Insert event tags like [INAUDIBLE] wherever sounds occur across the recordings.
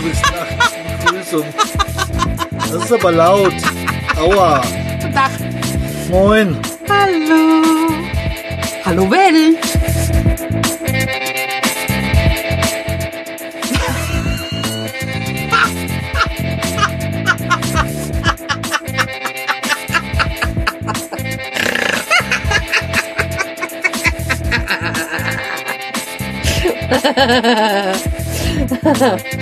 du bist nach Begrüßung. Das ist aber laut. Aua. Guten Tag. Moin. Hallo. Hallo [LAUGHS]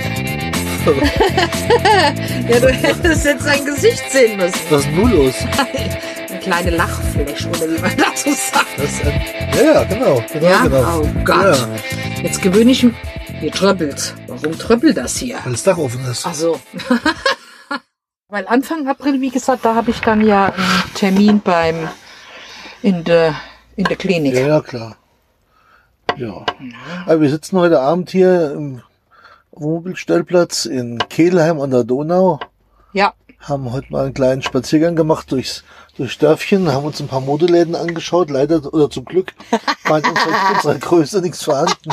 [LAUGHS] Ja, du hättest jetzt sein Gesicht sehen müssen. Was ist nun los? Eine kleine Lachfläche, oder wie man dazu sagt. Das ein, ja, ja, genau. genau, Ja? genau. Oh Gott. Ja, Jetzt gewöhne ich mich. Hier tröppelt. Warum tröppelt das hier? weil das Dach offen ist. Ach so. [LAUGHS] Weil Anfang April, wie gesagt, da habe ich dann ja einen Termin beim in der in der Klinik. Ja, ja, klar. Ja. Aber wir sitzen heute Abend hier im Wohnmobilstellplatz in Kehlheim an der Donau. Ja. Haben heute mal einen kleinen Spaziergang gemacht durchs, durchs Dörfchen, haben uns ein paar Modeläden angeschaut. Leider oder zum Glück war in unserer, [LAUGHS] unserer Größe nichts vorhanden.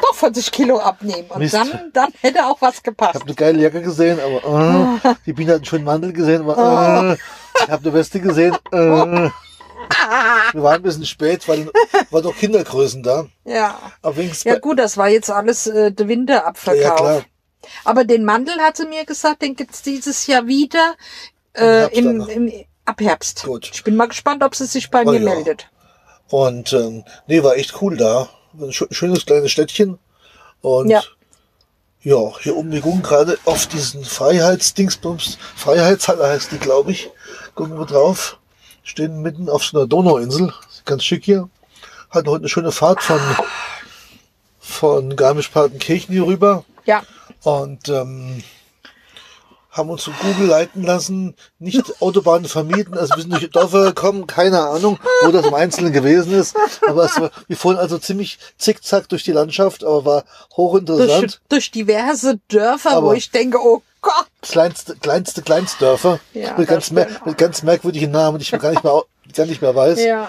Doch 40 Kilo abnehmen. Und Mist. dann, dann hätte auch was Ich gepasst. habe eine geile Jacke gesehen, aber äh, die Biene hat einen schönen Mantel gesehen, aber äh, ich habe eine Weste gesehen. Äh, [LAUGHS] [LAUGHS] wir waren ein bisschen spät, weil war doch Kindergrößen da. Ja. Aber Ja gut, das war jetzt alles äh, der Winterabverkauf. Ja, klar. Aber den Mandel hat sie mir gesagt, den gibt's dieses Jahr wieder äh, im, dann. im, ab Herbst. Gut. Ich bin mal gespannt, ob sie sich bei Oh mir ja. meldet. Und ähm, nee, war echt cool da. Ein schö- schönes kleines Städtchen. Und Ja. ja, hier oben, wir gucken gerade auf diesen Freiheitsdingsbums. Freiheitshalle heißt die, glaube ich. Gucken wir drauf. Stehen mitten auf so einer Donauinsel. Ganz schick hier. Hatten heute eine schöne Fahrt von, von Garmisch-Partenkirchen hier rüber. Ja. Und ähm, haben uns zu Google leiten lassen, nicht Autobahnen vermieten, also wir sind durch Dörfer gekommen, keine Ahnung, wo das im Einzelnen gewesen ist. Aber es war, wir fuhren also ziemlich zickzack durch die Landschaft, aber war Durch, hochinteressant. durch diverse Dörfer, wo Aber- ich denke, oh Gott. Kleinste, kleinste Kleinstdörfer Ja, mit, ganz mer mit ganz merkwürdigen Namen, die ich gar nicht mehr, gar nicht mehr weiß. Ja,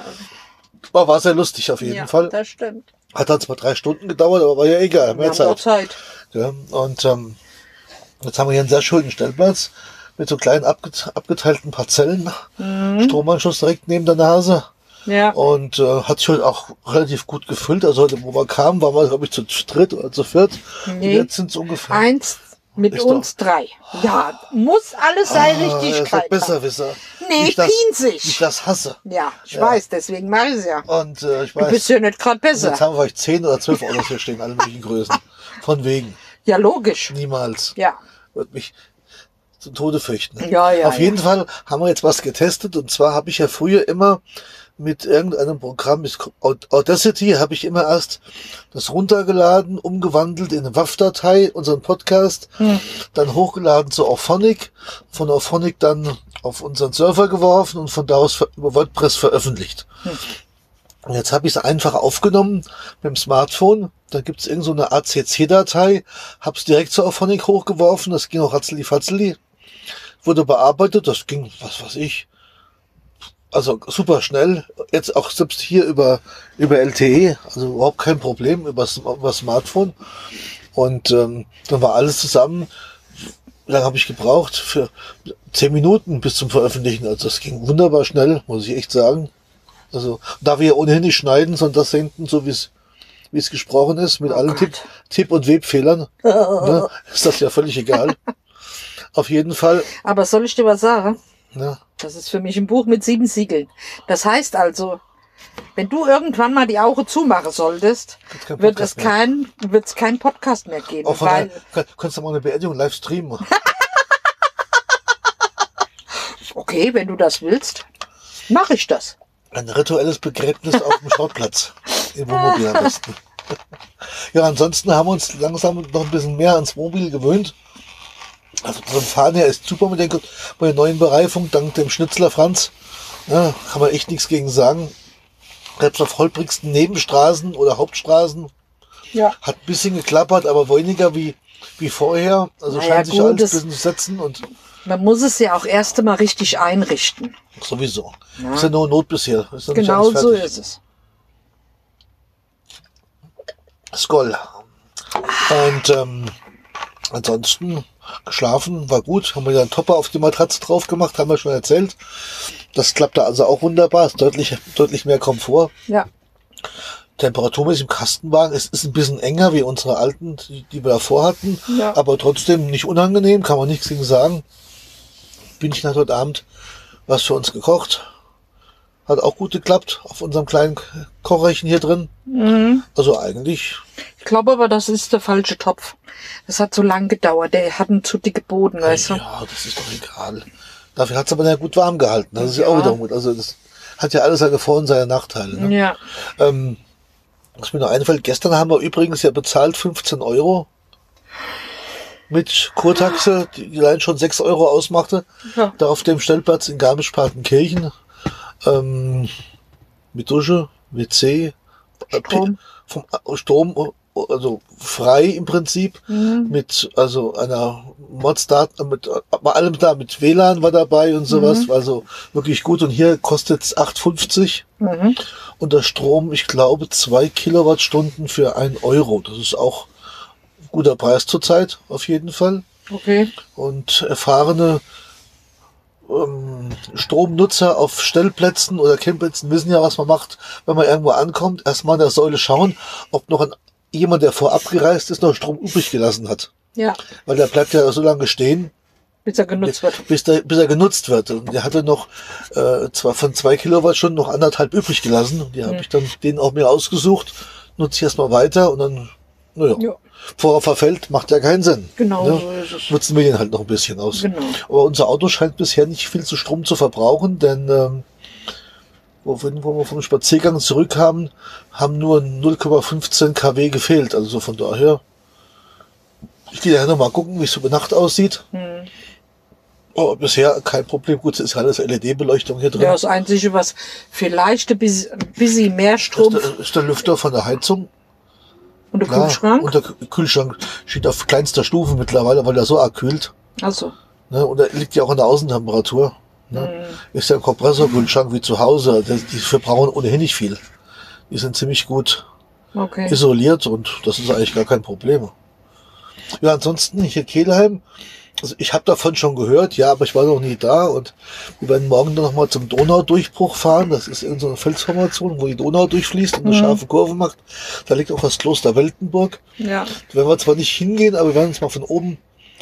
Aber war sehr lustig auf jeden ja Fall. das stimmt. Hat dann zwar drei Stunden gedauert, aber war ja egal, Wir mehr haben noch Zeit. Zeit. Ja, und ähm, jetzt haben wir hier einen sehr schönen Stellplatz mit so kleinen abget abgeteilten Parzellen. Mhm. Stromanschluss direkt neben der Nase. Ja. Und äh, hat sich heute auch relativ gut gefüllt. Also heute, wo wir kamen, waren wir, glaube ich, zu dritt oder zu viert. Und Nee. jetzt sind es ungefähr. Eins mit Ist uns drei. Ja, muss alles sein Ah, doch Richtigkeit. Besserwisser. Nee, das- pinzig. Ich das hasse. Ja, ich Ja. weiß, deswegen mache ich ja. Und äh, ich Du bist weiß, ja nicht gerade besser. jetzt haben wir vielleicht zehn oder zwölf Autos hier stehen, alle möglichen Größen. Von wegen. Ja, logisch. Niemals. Ja. Wird mich zum Tode fürchten. Ja, ja, Auf jeden Fall haben wir jetzt was getestet und zwar habe ich ja früher immer mit irgendeinem Programm, mit Audacity, habe ich immer erst das runtergeladen, umgewandelt in eine WAV-Datei, unseren Podcast, Hm. dann hochgeladen zu Auphonic, von Auphonic dann auf unseren Server geworfen und von da aus über WordPress veröffentlicht. Und jetzt habe ich es einfach aufgenommen mit dem Smartphone. Da gibt's irgend so eine ACC-Datei, hab's direkt zu Auphonic hochgeworfen, das ging auch ratzeli fatzeli wurde bearbeitet, das ging, was weiß ich, also super schnell, jetzt auch selbst hier über, über LTE, also überhaupt kein Problem, über, über Smartphone. Und ähm, dann war alles zusammen, wie lange habe ich gebraucht? Für zehn Minuten bis zum Veröffentlichen. Also das ging wunderbar schnell, muss ich echt sagen. Also da wir ohnehin nicht schneiden, sondern das senden, so wie es wie es gesprochen ist, mit allen Tipp, Tipp- und Webfehlern, [LAUGHS] ne, ist das ja völlig egal. Auf jeden Fall, Aber soll ich dir was sagen? Ne, Das ist für mich ein Buch mit sieben Siegeln. Das heißt also, wenn du irgendwann mal die Augen zumachen solltest, wird es kein, wird es kein Podcast mehr geben. Auch weil, kann- kannst du mal eine Beerdigung live streamen. [LAUGHS] okay, wenn du das willst, mache ich das. Ein rituelles Begräbnis auf dem Schrottplatz. [LAUGHS] Im Wohnmobil am besten. [LAUGHS] Ja, ansonsten haben wir uns langsam noch ein bisschen mehr ans Mobil gewöhnt. Also zum Fahren her ist super mit, der neuen Bereifung, dank dem Schnitzler Franz. Ja, kann man echt nichts gegen sagen. Selbst auf holprigsten Nebenstraßen oder Hauptstraßen Ja. hat ein bisschen geklappert, aber weniger wie, wie vorher. Also Naja, scheint sich gut, alles ein bisschen zu setzen und Man muss es ja auch erst einmal richtig einrichten. sowieso. Ja. Ist ja nur Not bisher. Ist Genau so ist es. Skoll. Und ähm, ansonsten geschlafen, war gut. Haben wir einen Topper auf die Matratze drauf gemacht, haben wir schon erzählt. Das klappte also auch wunderbar, ist deutlich, deutlich mehr Komfort. Ja. Temperaturmäßig im Kastenwagen, es ist ein bisschen enger wie unsere alten, die, die wir davor hatten, Ja. aber trotzdem nicht unangenehm, kann man nichts gegen sagen. Bündchen hat heute Abend was für uns gekocht. Hat auch gut geklappt auf unserem kleinen Kocherchen hier drin. Mhm. Also eigentlich, Ich glaube aber, das ist der falsche Topf. Das hat so lang gedauert. Der hat einen zu dicke Boden, weißt du? ja, das ist doch egal. Dafür hat es aber ja gut warm gehalten. Das ist ja, Ja. auch wieder gut. Also das hat ja alles seine Vor- und seine Nachteile. Ne? Ja. Ähm, was mir noch einfällt, gestern haben wir übrigens ja bezahlt 15 Euro mit Kurtaxe, die die allein schon 6 Euro ausmachte, Ja. da auf dem Stellplatz in Garmisch-Partenkirchen, ähm, mit Dusche, WC, äh, Strom. vom äh, Strom, äh, also frei im Prinzip, Mhm. mit, also einer Modstat, mit, bei allem da, mit WLAN war dabei und sowas, war also wirklich gut und hier kostet es 8,50 Mhm. und der Strom, ich glaube, zwei Kilowattstunden für ein Euro. Das ist auch guter Preis zurzeit, auf jeden Fall. Okay. Und erfahrene ähm, Stromnutzer auf Stellplätzen oder Campingplätzen wissen ja, was man macht, wenn man irgendwo ankommt. Erstmal an der Säule schauen, ob noch ein, jemand, der vorab gereist ist, noch Strom übrig gelassen hat. Ja. Weil der bleibt ja so lange stehen, Bis er genutzt wird. bis, der, bis er genutzt wird. Und der hatte noch äh, zwar von zwei Kilowattstunden noch anderthalb übrig gelassen. Und die habe ich dann den auch mir ausgesucht, nutze ich erstmal weiter und dann, naja, Ja. Er verfällt, macht ja keinen Sinn. Genau ne? so ist es. Nutzen wir den halt noch ein bisschen aus. Genau. Aber unser Auto scheint bisher nicht viel zu Strom zu verbrauchen, denn ähm, wo, wir- wo wir vom Spaziergang zurückkamen, haben nur 0,15 kW gefehlt. Also so von daher. Ich gehe nachher noch mal gucken, wie es bei Nacht aussieht. Hm. Aber bisher kein Problem. Gut, es ist alles LED-Beleuchtung hier drin. Ja, das Einzige, was vielleicht ein bisschen, mehr Strom ist, der, ist der Lüfter von der Heizung. Und der Klar. Kühlschrank. Und der Kü- Kühlschrank steht auf kleinster Stufe mittlerweile, weil er so arg kühlt. also, Ne? Und er liegt ja auch an der Außentemperatur. Ne? Ist ja ein Kompressorkühlschrank wie zu Hause. Die verbrauchen ohnehin nicht viel. Die sind ziemlich gut okay. isoliert und das ist eigentlich gar kein Problem. Ja, ansonsten hier Kehlheim. Also ich habe davon schon gehört, ja, aber ich war noch nie da und wir werden morgen dann nochmal zum Donaudurchbruch fahren. Das ist irgendeine so eine Felsformation, wo die Donau durchfließt und eine scharfe Kurve macht. Da liegt auch das Kloster Weltenburg. Ja. Da werden wir zwar nicht hingehen, aber wir werden uns mal von oben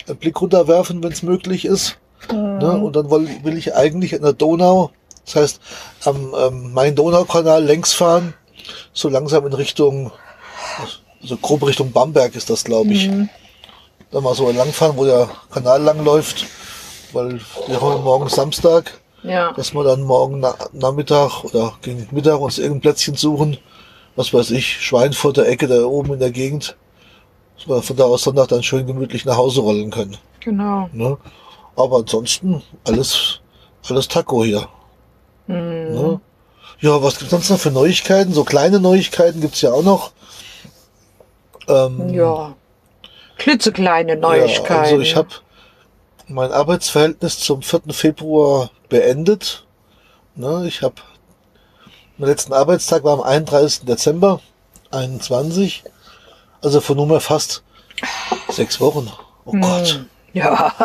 einen Blick runterwerfen, wenn es möglich ist. Ne? Und dann will, will ich eigentlich an der Donau, das heißt am ähm, Main-Donau-Kanal längs fahren, so langsam in Richtung, also grob Richtung Bamberg ist das, glaube ich. Dann mal so langfahren, wo der Kanal lang läuft, weil wir haben morgen Samstag, Ja. dass wir dann morgen na Nachmittag oder gegen Mittag uns irgendein Plätzchen suchen, was weiß ich, Schweinfurter Ecke da oben in der Gegend, dass wir von da aus Sonntag dann schön gemütlich nach Hause rollen können. Genau. Ne? Aber ansonsten alles, alles Taco hier. Ne? Ja, was gibt's sonst noch für Neuigkeiten? So kleine Neuigkeiten gibt's ja auch noch. Ähm, Ja. Klitzekleine ja, Neuigkeiten. also ich habe mein Arbeitsverhältnis zum 4. Februar beendet. Ne? Ich habe mein letzten Arbeitstag war am 31. Dezember 21. Also vor nunmehr fast sechs Wochen. Oh Gott. Ja. [LAUGHS]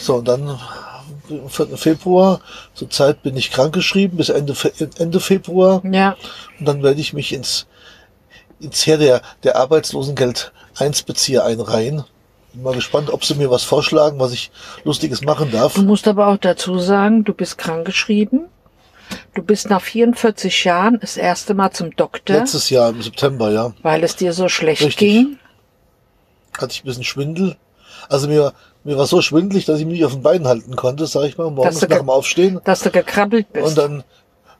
So, und dann am 4. Februar, zurzeit bin ich krankgeschrieben bis Ende, Ende Februar. Ja. Und dann werde ich mich ins, ins Heer der, der Arbeitslosengeld 1 Bezieher einreihen. Bin mal gespannt, ob sie mir was vorschlagen, was ich Lustiges machen darf. Du musst aber auch dazu sagen, du bist krankgeschrieben. Du bist nach 44 Jahren das erste Mal zum Doktor, Letztes Jahr im September, ja, weil es dir so schlecht Richtig. ging. hatte ich ein bisschen Schwindel. Also mir, mir war so schwindelig, dass ich mich nicht auf den Beinen halten konnte, sag ich mal, morgens nach dem Aufstehen. Dass du gekrabbelt bist. Und dann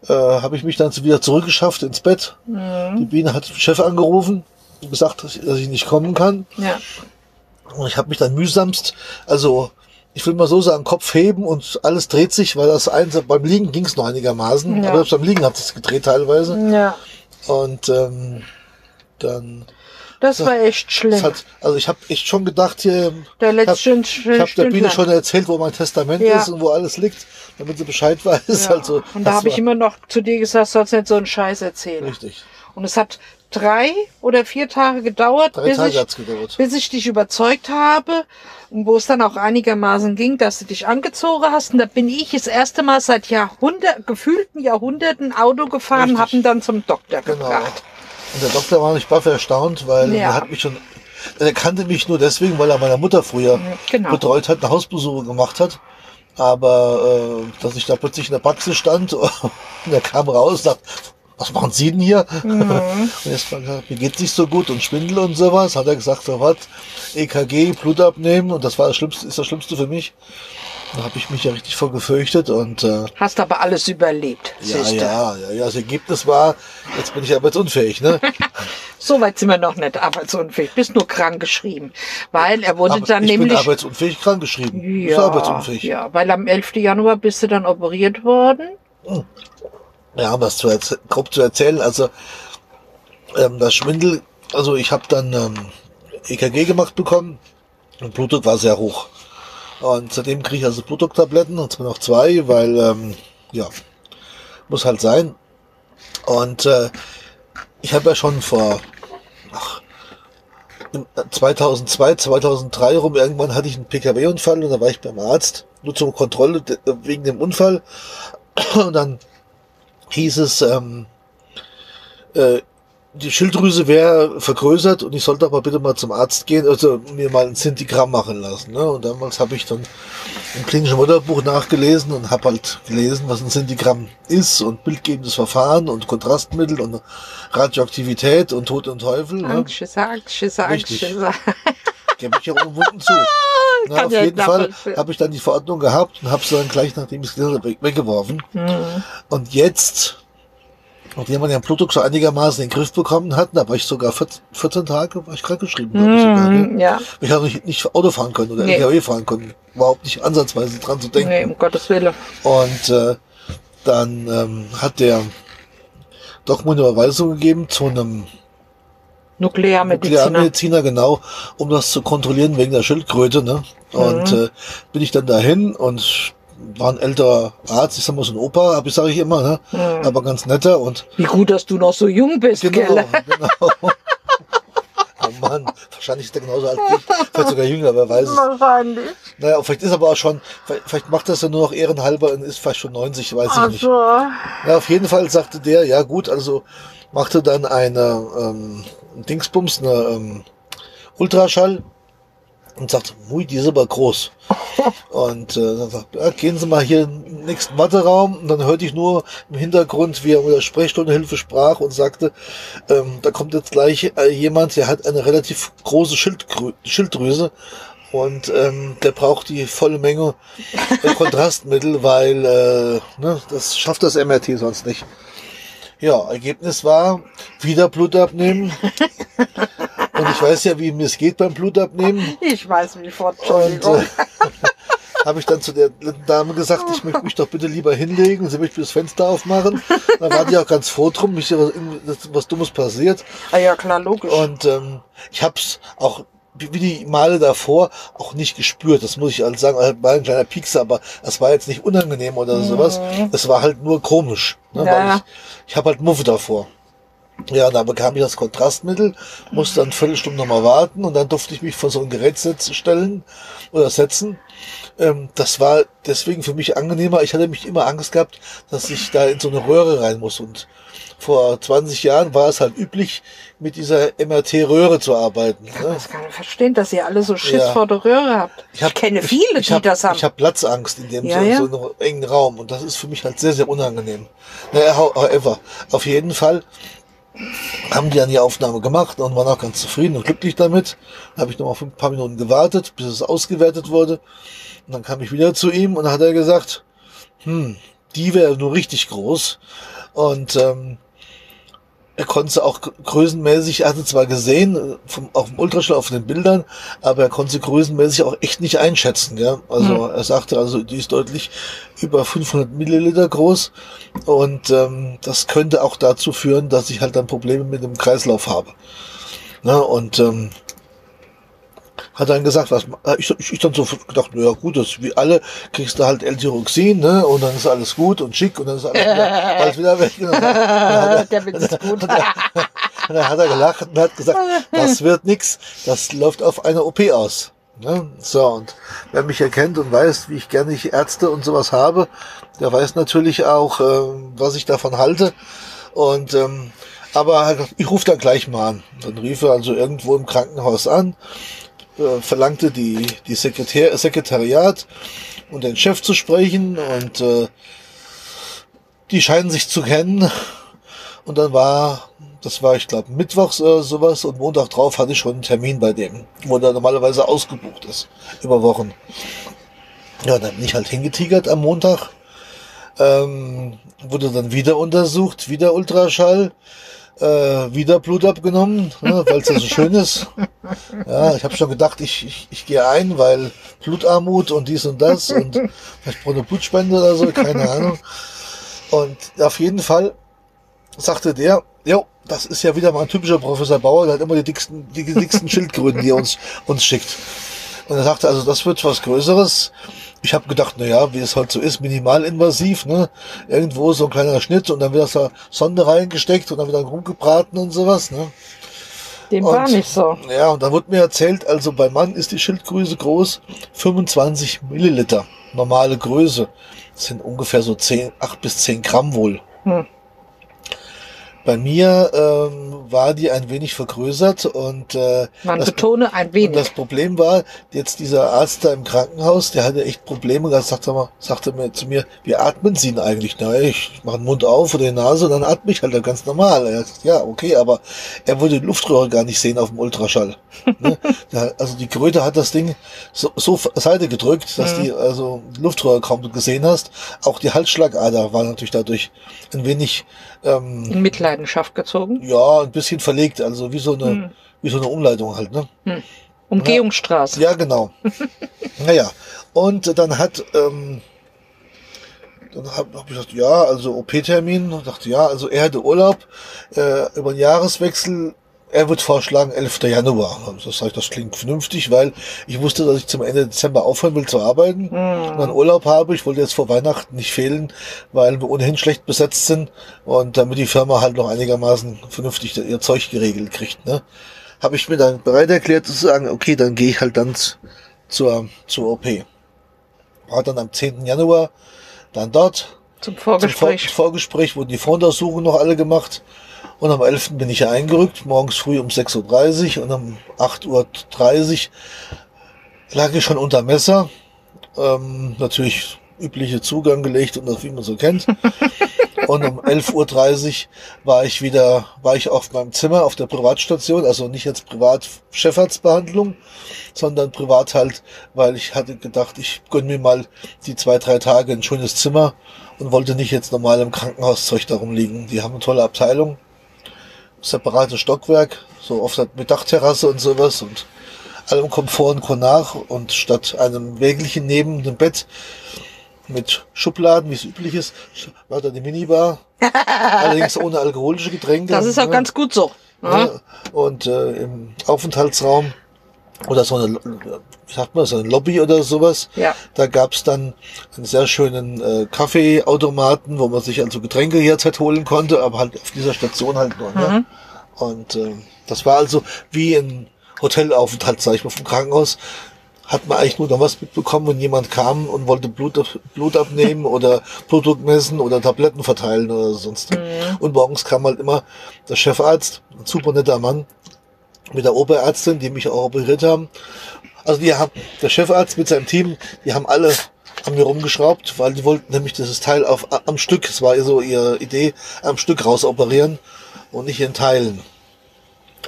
äh, habe ich mich dann wieder zurückgeschafft ins Bett. Mhm. Die Biene hat den Chef angerufen und gesagt, dass ich, dass ich nicht kommen kann. ja. Und ich habe mich dann mühsamst, also ich will mal so sagen, Kopf heben und alles dreht sich, weil das eins beim Liegen ging es noch einigermaßen, Ja. aber selbst beim Liegen hat es gedreht teilweise. Ja. Und ähm, dann Das war echt Das schlimm. hat, also ich habe echt schon gedacht hier, Der habe letzte ich hab der. Biene schon erzählt, wo mein Testament Ja. ist und wo alles liegt, damit sie Bescheid [LAUGHS] weiß. Ja. Also, und da das habe ich immer noch zu dir gesagt, sollst nicht so einen Scheiß erzählen. Richtig. Und es hat drei oder vier Tage gedauert, Drei bis, Tage ich, gedauert. bis ich dich überzeugt habe und wo es dann auch einigermaßen ging, dass du dich angezogen hast. Und da bin ich das erste Mal seit Jahrhundert, gefühlten Jahrhunderten Auto gefahren, Richtig. hab ihn dann zum Doktor Genau. gebracht. Und der Doktor war nicht baff erstaunt, weil Ja. er hat mich schon, er kannte mich nur deswegen, weil er meiner Mutter früher genau. betreut hat, eine Hausbesuche gemacht hat. Aber äh, dass ich da plötzlich in der Praxis stand [LAUGHS] und er kam raus und sagt, was machen Sie denn hier? Mhm. [LAUGHS] Und erst mal gesagt, mir geht's nicht so gut und Schwindel und sowas. Hat er gesagt, so was, EKG, Blut abnehmen und das war das Schlimmste, ist das Schlimmste für mich. Da habe ich mich ja richtig vor gefürchtet und äh, Hast aber alles überlebt, ja, siehste. ja, ja, ja, das Ergebnis war, jetzt bin ich arbeitsunfähig, ne? [LAUGHS] So weit sind wir noch nicht arbeitsunfähig. Bist nur krank geschrieben. Weil er wurde Aber dann ich bin nämlich. arbeitsunfähig krankgeschrieben. Ich bin ja, arbeitsunfähig. ja, weil am 11. Januar bist du dann operiert worden. Ja, um das zu grob zu erzählen, also ähm, das Schwindel, also ich habe dann ähm, EKG gemacht bekommen und Blutdruck war sehr hoch. Und seitdem kriege ich also Blutdrucktabletten, und zwar noch zwei, weil, ähm, ja, muss halt sein. Und äh, ich habe ja schon vor ach, im- 2002, 2003 rum, irgendwann hatte ich einen PKW-Unfall und da war ich beim Arzt, nur zur Kontrolle de- wegen dem Unfall. [CLEARS THROAT] Und dann hieß es, ähm, äh, die Schilddrüse wäre vergrößert und ich sollte aber bitte mal zum Arzt gehen, also mir mal ein Sintigramm machen lassen. Ne? Und damals habe ich dann im klinischen Wörterbuch nachgelesen und habe halt gelesen, was ein Sintigramm ist und bildgebendes Verfahren und Kontrastmittel und Radioaktivität und Tod und Teufel. Ne? Angstschisse, Angstschisse, Richtig. Angstschisse. Gebe ich ja ohne Wunden zu. [LAUGHS] Na, auf ja jeden Fall habe ich dann die Verordnung gehabt und habe sie dann gleich, nachdem ich es weg- weggeworfen. Mhm. Und jetzt, nachdem man den Blutdruck so einigermaßen in den Griff bekommen hat, da war ich sogar 14, 14 Tage, war ich krankgeschrieben. ich? Mhm, ja, Ich habe nicht, nicht Auto fahren können oder Nee. LKW fahren können. Überhaupt nicht ansatzweise dran zu denken. nee, um Gottes Willen. Und äh, dann ähm, hat der doch mal eine Überweisung gegeben zu einem Nuklearmediziner. Nuklearmediziner, genau, um das zu kontrollieren wegen der Schildkröte. Ne? Und Mhm. äh, bin ich dann dahin und war ein älterer Arzt, ich sag mal so ein Opa, hab ich sage ich immer, ne? Mhm. aber ganz netter und Wie gut, dass du noch so jung bist, genau, gell? [LAUGHS] genau. [LAUGHS] oh Mann, wahrscheinlich ist er genauso alt wie ich, vielleicht sogar jünger, wer weiß es. Wahrscheinlich. Naja, vielleicht ist er aber auch schon, vielleicht, vielleicht macht das ja nur noch ehrenhalber und ist vielleicht schon 90, weiß ich nicht. Also, Ja, auf jeden Fall sagte der, ja gut, also machte dann eine ähm, Dingsbums, eine ähm, Ultraschall und sagte, mui, die ist aber groß. [LAUGHS] und äh, dann sagt, ja, gehen Sie mal hier in den nächsten Matheraum und dann hörte ich nur im Hintergrund, wie er mit der Sprechstundenhilfe sprach und sagte, ähm, da kommt jetzt gleich äh, jemand, der hat eine relativ große Schildgrü Schilddrüse und ähm, der braucht die volle Menge äh, [LAUGHS] Kontrastmittel, weil äh, ne, das schafft das MRT sonst nicht. Ja, Ergebnis war wieder Blut abnehmen. [LAUGHS] Und ich weiß ja, wie mir es geht beim Blutabnehmen. ich weiß wie fort, Und äh, [LAUGHS] habe ich dann zu der Dame gesagt, ich möchte mich doch bitte lieber hinlegen sie möchte das Fenster aufmachen. Da war die auch ganz froh drum, mich was, was, was Dummes passiert. ah, ja, klar, logisch. Und ähm, ich habe es auch wie die Male davor auch nicht gespürt. Das muss ich halt sagen. Es war ein kleiner Piekser, aber es war jetzt nicht unangenehm oder sowas. Es war halt nur komisch. Ne? Mhm. Ja. Weil ich ich habe halt Muffe davor. Ja, da bekam ich das Kontrastmittel, musste dann eine Viertelstunde nochmal warten und dann durfte ich mich vor so ein Gerät setzen, stellen oder setzen. Ähm, das war deswegen für mich angenehmer. Ich hatte mich immer Angst gehabt, dass ich da in so eine Röhre rein muss. Und vor 20 Jahren war es halt üblich, mit dieser MRT-Röhre zu arbeiten. Ne? Das kann ich verstehen, dass ihr alle so Schiss Ja. vor der Röhre habt. Ich, hab- kenne viele, ich die hab, das haben. Ich habe Platzangst in dem Ja, so, ja. so engen Raum und das ist für mich halt sehr, sehr unangenehm. Naja, how- however, auf jeden Fall haben die dann die Aufnahme gemacht und waren auch ganz zufrieden und glücklich damit. Habe ich noch mal ein paar Minuten gewartet, bis es ausgewertet wurde. Und dann kam ich wieder zu ihm und hat er gesagt, hm, die wäre nur richtig groß. Und ähm, er konnte sie auch gr- größenmäßig, er hatte zwar gesehen, äh, vom, auf dem Ultraschall auf den Bildern, aber er konnte sie größenmäßig auch echt nicht einschätzen. Ja? Also er sagte, also die ist deutlich über 500 Milliliter groß und ähm, das könnte auch dazu führen, dass ich halt dann Probleme mit dem Kreislauf habe. Ne, und ähm, hat dann gesagt, was äh, ich, ich, ich dann so gedacht, na ja gut, das wie alle kriegst du halt L-Tyroxin, ne? Und dann ist alles gut und schick und dann ist alles wieder, [LAUGHS] alles wieder weg. Und dann, dann hat [LAUGHS] Der Witz ist gut. er, [LAUGHS] und dann hat er gelacht und hat gesagt, das wird nix, das läuft auf eine OP aus. Ne? So, und wer mich erkennt und weiß, wie ich gerne ich Ärzte und sowas habe, der weiß natürlich auch, ähm, was ich davon halte. Und ähm, aber halt, ich rufe da gleich mal an. Dann rief er also irgendwo im Krankenhaus an, äh, verlangte die, die Sekretär, Sekretariat und den Chef zu sprechen und äh, die scheinen sich zu kennen. Und dann war, das war, ich glaube, mittwochs oder sowas und Montag drauf hatte ich schon einen Termin bei dem, wo der normalerweise ausgebucht ist, über Wochen. Ja, dann bin ich halt hingetigert am Montag, ähm, wurde dann wieder untersucht, wieder Ultraschall, äh, wieder Blut abgenommen, ne, weil es ja so schön ist. Ja, ich habe schon gedacht, ich, ich, ich gehe ein, weil Blutarmut und dies und das und vielleicht brauche eine Blutspende oder so, keine Ahnung. Und auf jeden Fall sagte der, jo, das ist ja wieder mal ein typischer Professor Bauer, der hat immer die dicksten, die dicksten Schildkröten, die er uns, uns schickt. Und er sagte, also das wird was Größeres. Ich habe gedacht, na ja, wie es halt so ist, minimalinvasiv, ne? Irgendwo so ein kleiner Schnitt und dann wird das da Sonde reingesteckt und dann wieder rumgebraten und sowas, ne? Dem Und- war nicht so. Ja, und da wurde mir erzählt, also bei Mann ist die Schildgröße groß, 25 Milliliter, normale Größe. Das sind ungefähr so 10, 8 bis 10 Gramm wohl. Hm. Bei mir ähm, war die ein wenig vergrößert und äh, Man das, betone ein und wenig. das Problem war, jetzt dieser Arzt da im Krankenhaus, der hatte echt Probleme, da sagte, er mal, sagte mir zu mir, wie atmen Sie denn eigentlich? Na, ich mache den Mund auf oder die Nase und dann atme ich halt ganz normal. Er sagt, ja, okay, aber er wollte die Luftröhre gar nicht sehen auf dem Ultraschall. ne? [LAUGHS] also die Kröte hat das Ding so, so Seite gedrückt, dass Mhm. die also die Luftröhre kaum gesehen hast. Auch die Halsschlagader war natürlich dadurch ein wenig ähm, In Mitleidenschaft gezogen. ja, ein bisschen verlegt, also wie so eine, Hm. wie so eine Umleitung halt, ne? Umgehungsstraße. Ja, genau. [LAUGHS] naja, und dann hat, ähm, dann habe hab ich gesagt, ja, also OP-Termin, und dachte, ja, also er hatte Urlaub, äh, über den Jahreswechsel, er wird vorschlagen 11. Januar. Also Das sag ich, das klingt vernünftig, weil ich wusste, dass ich zum Ende Dezember aufhören will zu arbeiten Hm. und dann Urlaub habe. Ich wollte jetzt vor Weihnachten nicht fehlen, weil wir ohnehin schlecht besetzt sind und damit die Firma halt noch einigermaßen vernünftig ihr Zeug geregelt kriegt. Ne? Habe ich mir dann bereit erklärt zu sagen, okay, dann gehe ich halt dann zur, zur OP. War dann am 10. Januar dann dort. Zum Zum Vor Vorgespräch. Vorgespräch wurden die Voruntersuchungen noch alle gemacht. Und am 11. bin ich eingerückt, morgens früh um 6.30 Uhr und um 8.30 Uhr lag ich schon unter Messer. Ähm, natürlich übliche Zugang gelegt und das, wie man so kennt. [LAUGHS] Und um 11.30 Uhr war ich wieder, war ich auf meinem Zimmer auf der Privatstation, also nicht jetzt privat Chefarztbehandlung, sondern privat halt, weil ich hatte gedacht, ich gönne mir mal die zwei, drei Tage ein schönes Zimmer und wollte nicht jetzt normal im Krankenhauszeug darum liegen. Die haben eine tolle Abteilung, separates Stockwerk, so oft mit Dachterrasse und sowas und allem Komfort und Konach und statt einem wäglichen neben dem Bett mit Schubladen, wie es üblich ist, war da die Minibar, [LAUGHS] allerdings ohne alkoholische Getränke. Das ist auch ne? ganz gut so. Ja, und äh, im Aufenthaltsraum oder so eine, sagt man, so eine Lobby oder sowas. Ja. Da gab's dann einen sehr schönen äh, Kaffeeautomaten, wo man sich also Getränke jederzeit holen konnte, aber halt auf dieser Station halt nur. Ne? Und äh, das war also wie ein Hotelaufenthalt, sag ich mal, vom Krankenhaus. Hat man eigentlich nur noch was mitbekommen, wenn jemand kam und wollte Blut, Blut abnehmen [LAUGHS] oder Blutdruck messen oder Tabletten verteilen oder sonst. Und morgens kam halt immer der Chefarzt, ein super netter Mann, mit der Oberärztin, die mich auch operiert haben. Also die haben, der Chefarzt mit seinem Team, die haben alle an mir rumgeschraubt, weil die wollten nämlich dieses Teil auf, am Stück, es war so ihre Idee, am Stück rausoperieren und nicht in Teilen.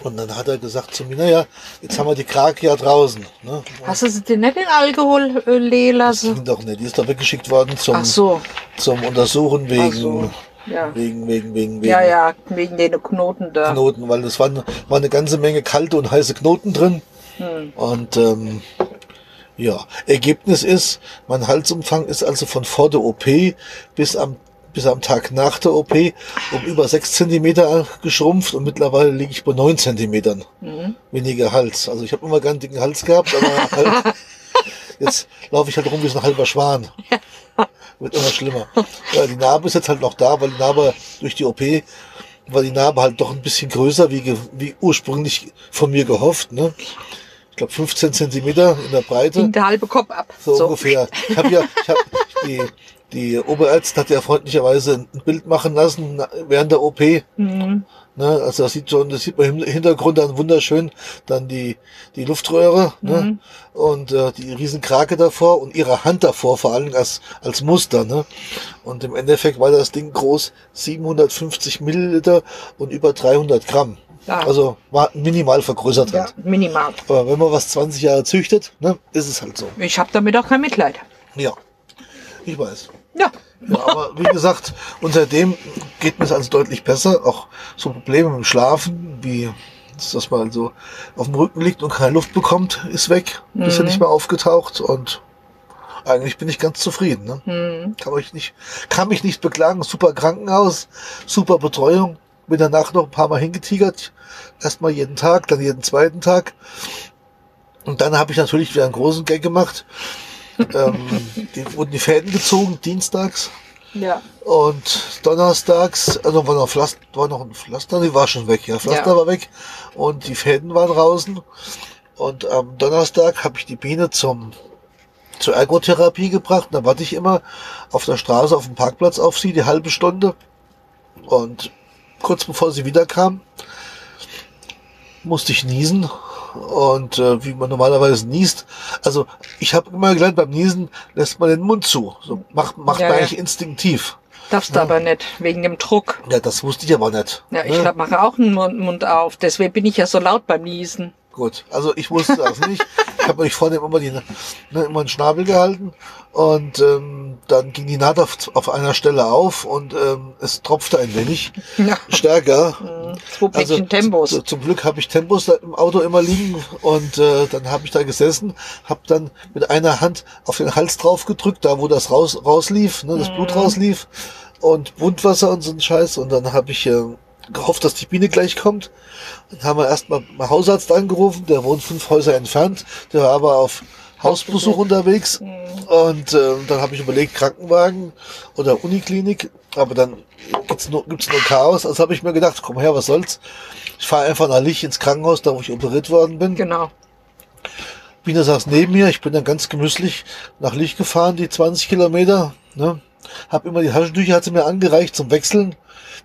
Und dann hat er gesagt zu mir, naja, jetzt haben wir die Krake ja draußen. Ne? Hast du sie dir nicht in Alkohol äh, lehen Das lassen? ging doch nicht. Die ist doch weggeschickt worden zum, so. zum Untersuchen wegen, so. Ja. wegen, wegen, wegen, wegen Ja, ja, wegen den Knoten da. Knoten, weil es waren, war eine ganze Menge kalte und heiße Knoten drin. Hm. Und ähm, ja, Ergebnis ist, mein Halsumfang ist also von vor der OP bis am bis am Tag nach der OP um über sechs Zentimeter geschrumpft und mittlerweile liege ich bei neun Zentimetern Mhm. weniger Hals. Also ich habe immer gern dicken Hals gehabt, aber halt, [LAUGHS] jetzt laufe ich halt rum wie so ein halber Schwan. Wird immer schlimmer. Ja, die Narbe ist jetzt halt noch da, weil die Narbe durch die OP war die Narbe halt doch ein bisschen größer, wie, wie ursprünglich von mir gehofft. Ne? Ich glaube 15 Zentimeter in der Breite. Ging der halbe Kopf ab. So, ungefähr. Ich habe ja, ich hab, [LAUGHS] die, die Oberärztin hat ja freundlicherweise ein Bild machen lassen während der OP. Mhm. Ne, also das sieht schon, das sieht man im Hintergrund dann wunderschön, dann die, die Luftröhre ne, und äh, die riesen Krake davor und ihre Hand davor, vor allem als, als Muster. Ne? Und im Endeffekt war das Ding groß 750 Milliliter und über 300 Gramm. Ja. Also war minimal vergrößert Ja, halt. minimal. Aber wenn man was 20 Jahre züchtet, ne, ist es halt so. Ich habe damit auch kein Mitleid. Ja, ich weiß. Ja. Ja, aber wie gesagt, und seitdem geht mir es also deutlich besser. Auch so Probleme mit dem Schlafen, wie dass man so auf dem Rücken liegt und keine Luft bekommt, ist weg. Ist ja nicht mehr aufgetaucht und eigentlich bin ich ganz zufrieden. Ne? Mhm. Kann, mich nicht, kann mich nicht beklagen. Super Krankenhaus, super Betreuung. Bin danach noch ein paar Mal hingetigert. Erstmal jeden Tag, dann jeden zweiten Tag. Und dann habe ich natürlich wieder einen großen Gag gemacht. [LAUGHS] ähm, die, wurden die Fäden gezogen, dienstags. Ja. Und donnerstags, also war noch Pflaster, war noch ein Pflaster, die war schon weg, ja. Pflaster Ja. war weg und die Fäden waren draußen. Und am Donnerstag habe ich die Biene zum zur Ergotherapie gebracht. Da warte ich immer auf der Straße auf dem Parkplatz auf sie, die halbe Stunde. Und kurz bevor sie wiederkam, musste ich niesen. Und äh, wie man normalerweise niest. Also ich habe immer gelernt, beim Niesen lässt man den Mund zu. So macht, macht Ja, man ja. eigentlich instinktiv. Darfst du aber nicht, wegen dem Druck. Ja, das wusste ich aber nicht. Ja, ich Ne? mache auch einen Mund, Mund auf. Deswegen bin ich ja so laut beim Niesen. Gut, also ich wusste das nicht. Ich habe mich vorne immer, die, ne, immer den Schnabel gehalten und ähm, dann ging die Naht auf, auf einer Stelle auf und ähm, es tropfte ein wenig [LAUGHS] Ja. stärker. Zwei Päckchen Tempos. zu- Zum Glück habe ich Tempos da im Auto immer liegen und äh, dann habe ich da gesessen, habe dann mit einer Hand auf den Hals drauf gedrückt, da wo das raus rauslief, ne, das Blut rauslief und Wundwasser und so ein Scheiß und dann habe ich äh, gehofft, dass die Biene gleich kommt. Dann haben wir erstmal einen Hausarzt angerufen, der wohnt fünf Häuser entfernt, der war aber auf Hausbesuch unterwegs und äh, dann habe ich überlegt, Krankenwagen oder Uniklinik, aber dann gibt's nur, gibt's nur Chaos. Also habe ich mir gedacht, komm her, was soll's. Ich fahre einfach nach Lich ins Krankenhaus, da wo ich operiert worden bin. Genau. Biene saß neben mir, ich bin dann ganz gemütlich nach Lich gefahren, die 20 Kilometer. Ne? Hab immer die Taschentücher, hat sie mir angereicht zum Wechseln.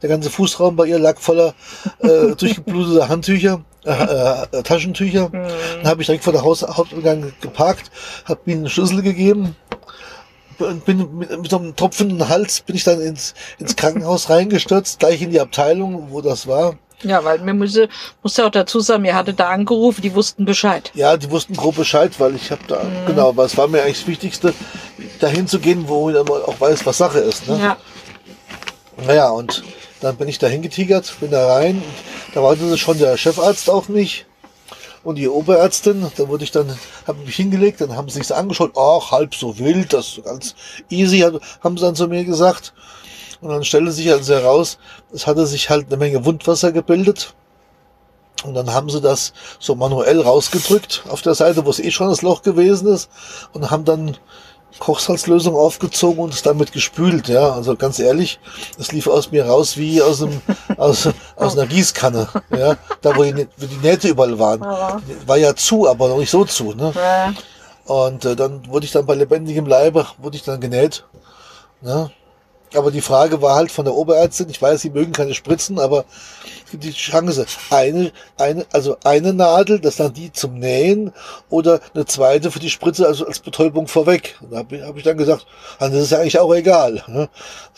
Der ganze Fußraum bei ihr lag voller äh, [LAUGHS] durchgebluteter Handtücher, äh, äh, Taschentücher. Dann habe ich direkt vor der Haus Haupteingang geparkt, habe Biene einen Schlüssel gegeben, und bin mit, mit so einem tropfenden Hals bin ich dann ins, ins [LAUGHS] Krankenhaus reingestürzt, gleich in die Abteilung, wo das war. Ja, weil mir muss, muss ja auch dazu sagen, mir hatte da angerufen, die wussten Bescheid. Ja, die wussten grob Bescheid, weil ich habe da, Mhm. genau, aber es war mir eigentlich das Wichtigste, dahin zu gehen, wo man auch weiß, was Sache ist. Ne? Ja. Naja, und dann bin ich da hingetigert, bin da rein, da wartete schon der Chefarzt auf mich und die Oberärztin, da wurde ich dann, habe mich hingelegt, dann haben sie sich angeschaut, ach, halb so wild, das ist ganz easy, haben sie dann zu mir gesagt. Und dann stellte sich also heraus, es hatte sich halt eine Menge Wundwasser gebildet. Und dann haben sie das so manuell rausgedrückt auf der Seite, wo es eh schon das Loch gewesen ist, und haben dann Kochsalzlösung aufgezogen und es damit gespült, ja. Also ganz ehrlich, es lief aus mir raus wie aus einem, [LAUGHS] aus, aus einer Gießkanne, ja. Da wo die, wo die Nähte überall waren. War ja zu, aber noch nicht so zu, ne. Und äh, dann wurde ich dann bei lebendigem Leibe, wurde ich dann genäht. Ne? Aber die Frage war halt von der Oberärztin, ich weiß, sie mögen keine Spritzen, aber die Chance, eine, eine, also eine Nadel, das dann die zum Nähen oder eine zweite für die Spritze, also als Betäubung vorweg. Und da habe ich, hab ich dann gesagt, ah, das ist ja eigentlich auch egal. Ne?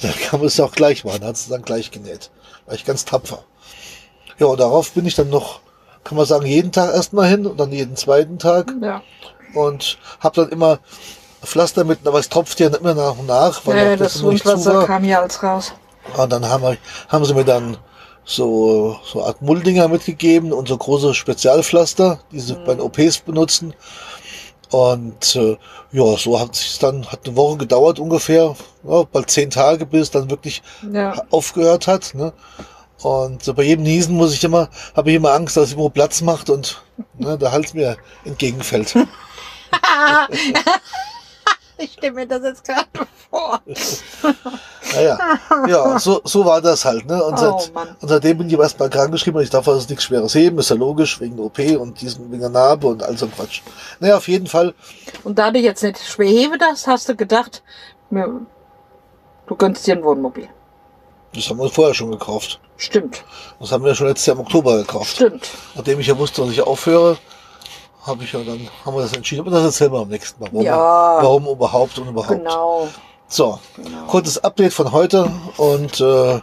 Dann kann man es ja auch gleich machen, hat es dann gleich genäht. War ich ganz tapfer. Ja, und darauf bin ich dann noch, kann man sagen, jeden Tag erstmal hin und dann jeden zweiten Tag Ja. und hab dann immer Pflaster mit, aber es tropft ja immer nach und nach, weil Ja, das zu Wundwasser kam ja als raus. Und dann haben, wir, haben sie mir dann so, so Art Mulldinger mitgegeben und so große Spezialpflaster, die sie bei den OPs benutzen. Und äh, ja, so hat sich dann, hat eine Woche gedauert ungefähr, ja, bald zehn Tage, bis es dann wirklich Ja. aufgehört hat. Ne? Und so bei jedem Niesen muss ich immer, habe ich immer Angst, dass irgendwo Platz macht und ne, der Hals mir entgegenfällt. [LAUGHS] [LAUGHS] Ich stelle mir das jetzt gerade vor. [LAUGHS] Naja, ja, so, so war das halt. Ne? Und, Oh, seit, Mann. und seitdem bin ich erstmal krank geschrieben und ich darf also nichts Schweres heben, ist ja logisch, wegen OP und diesen, wegen der Narbe und all so ein Quatsch. Naja, auf jeden Fall, Und da du jetzt nicht schwer hebe das, hast du gedacht, du gönnst dir ein Wohnmobil. das haben wir vorher schon gekauft. Stimmt, Das haben wir schon letztes Jahr im Oktober gekauft. stimmt. Nachdem ich ja wusste, dass ich aufhöre, habe ich ja dann, haben wir das entschieden. Aber das erzählen wir am nächsten Mal. Warum, Ja. warum überhaupt und überhaupt. Genau. So, Genau. kurzes Update von heute und äh,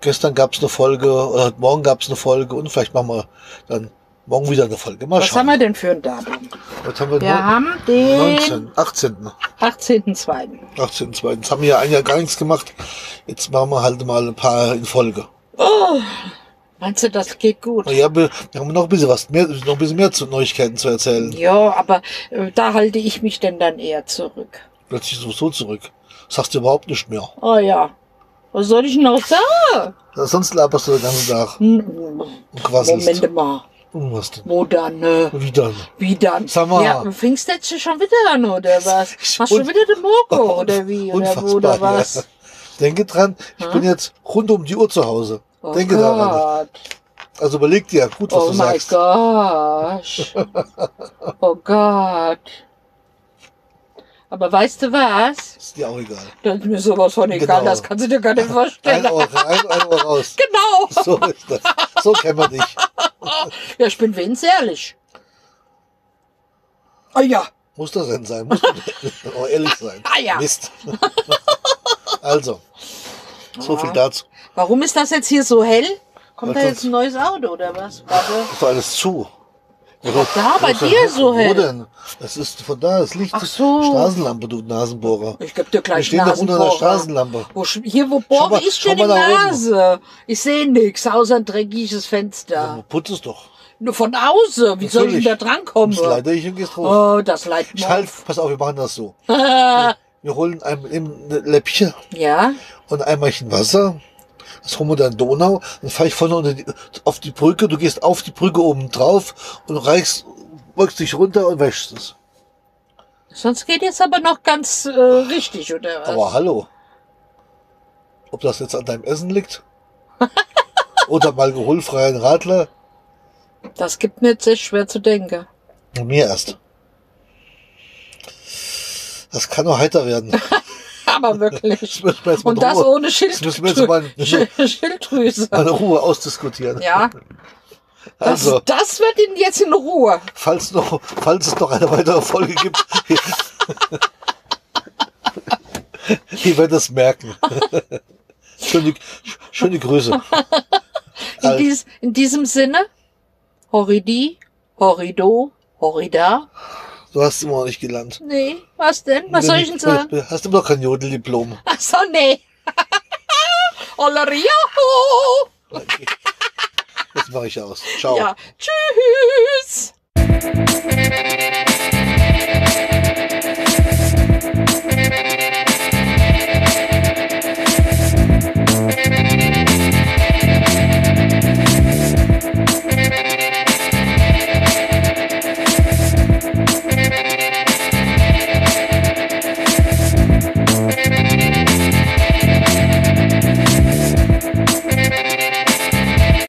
gestern gab es eine Folge oder Morgen gab es eine Folge und vielleicht machen wir dann morgen wieder eine Folge. Mal Was schauen. haben wir denn für ein Datum? Heute haben wir, Wir neun- haben den 19, 18. 18.02. 18. Jetzt haben wir ja ein Jahr gar nichts gemacht. Jetzt machen wir halt mal ein paar in Folge. Meinst du, das geht gut? Ja, wir haben noch ein bisschen was mehr, noch ein bisschen mehr zu Neuigkeiten zu erzählen. Ja, aber äh, da halte ich mich denn dann eher zurück. Plötzlich sowieso zurück. Sagst du überhaupt nicht mehr. Oh ja. Was soll ich noch sagen? Sonst laberst du den ganzen Tag und quasselst. Moment mal. Und was denn? Wo dann? Äh, Wie dann? wie dann? Sag mal. Ja, fängst du jetzt schon wieder an, oder [LAUGHS] was? Machst du un- wieder den Moko, [LAUGHS] oder wie? Oder wo, oder was? Ja. Denke dran, ich Hm? bin jetzt rund um die Uhr zu Hause. Oh Denke daran. Gott. Also überleg dir gut, was Oh du mein sagst. Gott. [LAUGHS] Oh Gott. Aber weißt du was? Ist dir auch egal. Das ist mir sowas von egal, Genau. das kannst du dir gar nicht Ein vorstellen. Ohr rein, ein Ohr raus. [LAUGHS] Genau. So ist das. So kennen wir dich. [LAUGHS] Ja, ich bin wenigstens ehrlich. Ah ja. Muss das denn sein? Muss auch ehrlich sein. Ah ja. Mist. Also, so viel dazu. Warum ist das jetzt hier so hell? Kommt da jetzt ein neues Auto oder was? Warte. Ist doch alles zu. Ja, da, bei dir so Wo hell. denn? Das ist von da, das Licht. Ach so. Straßenlampe, du Nasenbohrer. Ich geb dir Wir gleich stehen doch unter der. Straßenlampe. Wo, hier, wo bohre ich denn die. Nase? Ich sehe nix, außer ein dreckiges Fenster. Putz es doch. Nur von außen. Wie soll ich denn da Natürlich. drankommen? Das leite ich und gehst hoch. Oh, das leitet Ich mir halt, pass auf, wir machen das so. [LAUGHS] Wir holen ein, ein Läppchen ja, und ein Eimerchen Wasser. Das in die Donau. Dann fahre ich vorne die, auf die Brücke. Du gehst auf die Brücke oben drauf und reichst, beugst dich runter und wäschst es. sonst geht jetzt aber noch ganz äh, richtig, oder was? Aber hallo. Ob das jetzt an deinem Essen liegt? [LAUGHS] Oder mal alkoholfreien Radler? Das gibt mir jetzt sehr schwer zu denken. Mir erst. Das kann nur heiter werden. [LAUGHS] Aber wirklich. Das wir Und das Ruhe, ohne das müssen wir mal, Schild- Schilddrüse. mal in Ruhe ausdiskutieren. Ja, das, Also, das wird Ihnen jetzt in Ruhe. falls, noch, falls es noch eine weitere Folge gibt, [LAUGHS] ihr werdet es merken. [LAUGHS] schöne, schöne Grüße. In, Alt. dies, in diesem Sinne, Horridi, Horrido, Horrida. Du hast immer noch nicht gelernt. Nee, was denn? Was soll ich denn sagen? Du hast immer noch kein Jodeldiplom. [LAUGHS] Ach so, nee. [LAUGHS] Ollerio. Okay. Das mache ich aus. Ciao. Ja, tschüss.